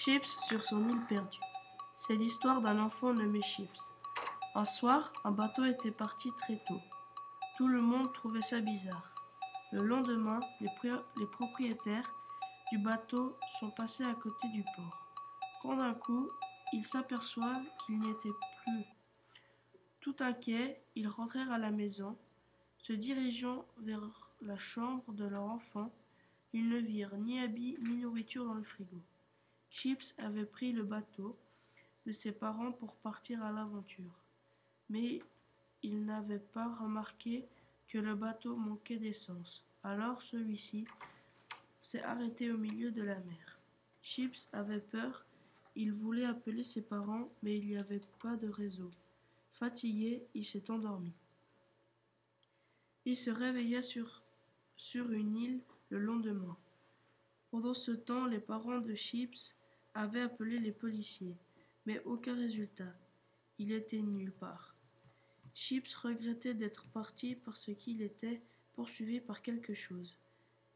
Chips sur son île perdue. C'est l'histoire d'un enfant nommé Chips. Un soir, un bateau était parti très tôt. Tout le monde trouvait ça bizarre. Le lendemain, les, propriétaires du bateau sont passés à côté du port. Quand d'un coup, ils s'aperçoivent qu'il n'y était plus. Tout inquiets, ils rentrèrent à la maison. Se dirigeant vers la chambre de leur enfant, ils ne virent ni habits ni nourriture dans le frigo. Chips avait pris le bateau de ses parents pour partir à l'aventure. Mais il n'avait pas remarqué que le bateau manquait d'essence. Alors celui-ci s'est arrêté au milieu de la mer. Chips avait peur, il voulait appeler ses parents, mais il n'y avait pas de réseau. Fatigué, il s'est endormi. Il se réveilla sur, sur une île le lendemain. Pendant ce temps, les parents de Chips avaient appelé les policiers, mais aucun résultat. Il était nulle part. Chips regrettait d'être parti parce qu'il était poursuivi par quelque chose.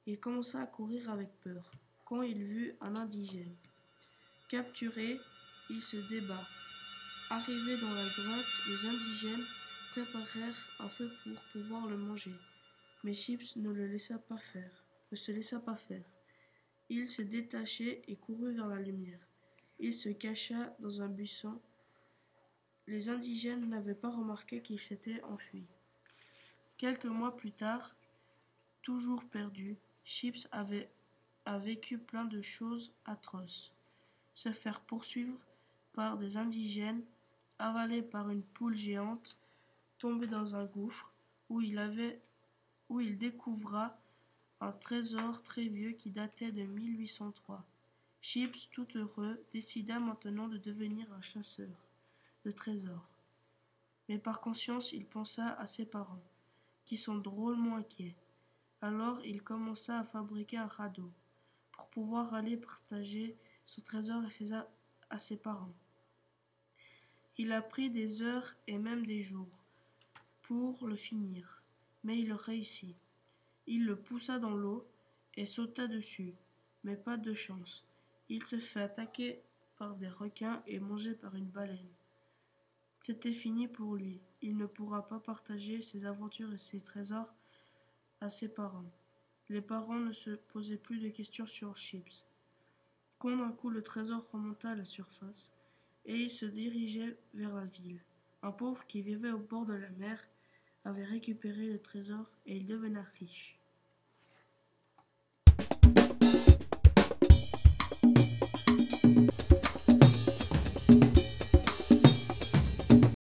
Il commença à courir avec peur quand il vit un indigène. Capturé, il se débat. Arrivé dans la grotte, les indigènes préparèrent un feu pour pouvoir le manger. Mais Chips ne le laissa pas faire, ne se laissa pas faire. Il se détachait et courut vers la lumière. Il se cacha dans un buisson. Les indigènes n'avaient pas remarqué qu'il s'était enfui. Quelques mois plus tard, toujours perdu, Chips avait vécu plein de choses atroces. Se faire poursuivre par des indigènes, avalé par une poule géante, tomber dans un gouffre où il avait où il découvra un trésor très vieux qui datait de 1803. Chips, tout heureux, décida maintenant de devenir un chasseur de trésors. Mais par conscience, il pensa à ses parents, qui sont drôlement inquiets. Alors il commença à fabriquer un radeau pour pouvoir aller partager son trésor à ses parents. Il a pris des heures et même des jours pour le finir, mais il réussit. Il le poussa dans l'eau et sauta dessus, mais pas de chance. Il se fait attaquer par des requins et mangé par une baleine. C'était fini pour lui. Il ne pourra pas partager ses aventures et ses trésors à ses parents. Les parents ne se posaient plus de questions sur Chips. Quand d'un coup le trésor remonta à la surface, et il se dirigeait vers la ville. Un pauvre qui vivait au bord de la mer avait récupéré le trésor et il devenait riche.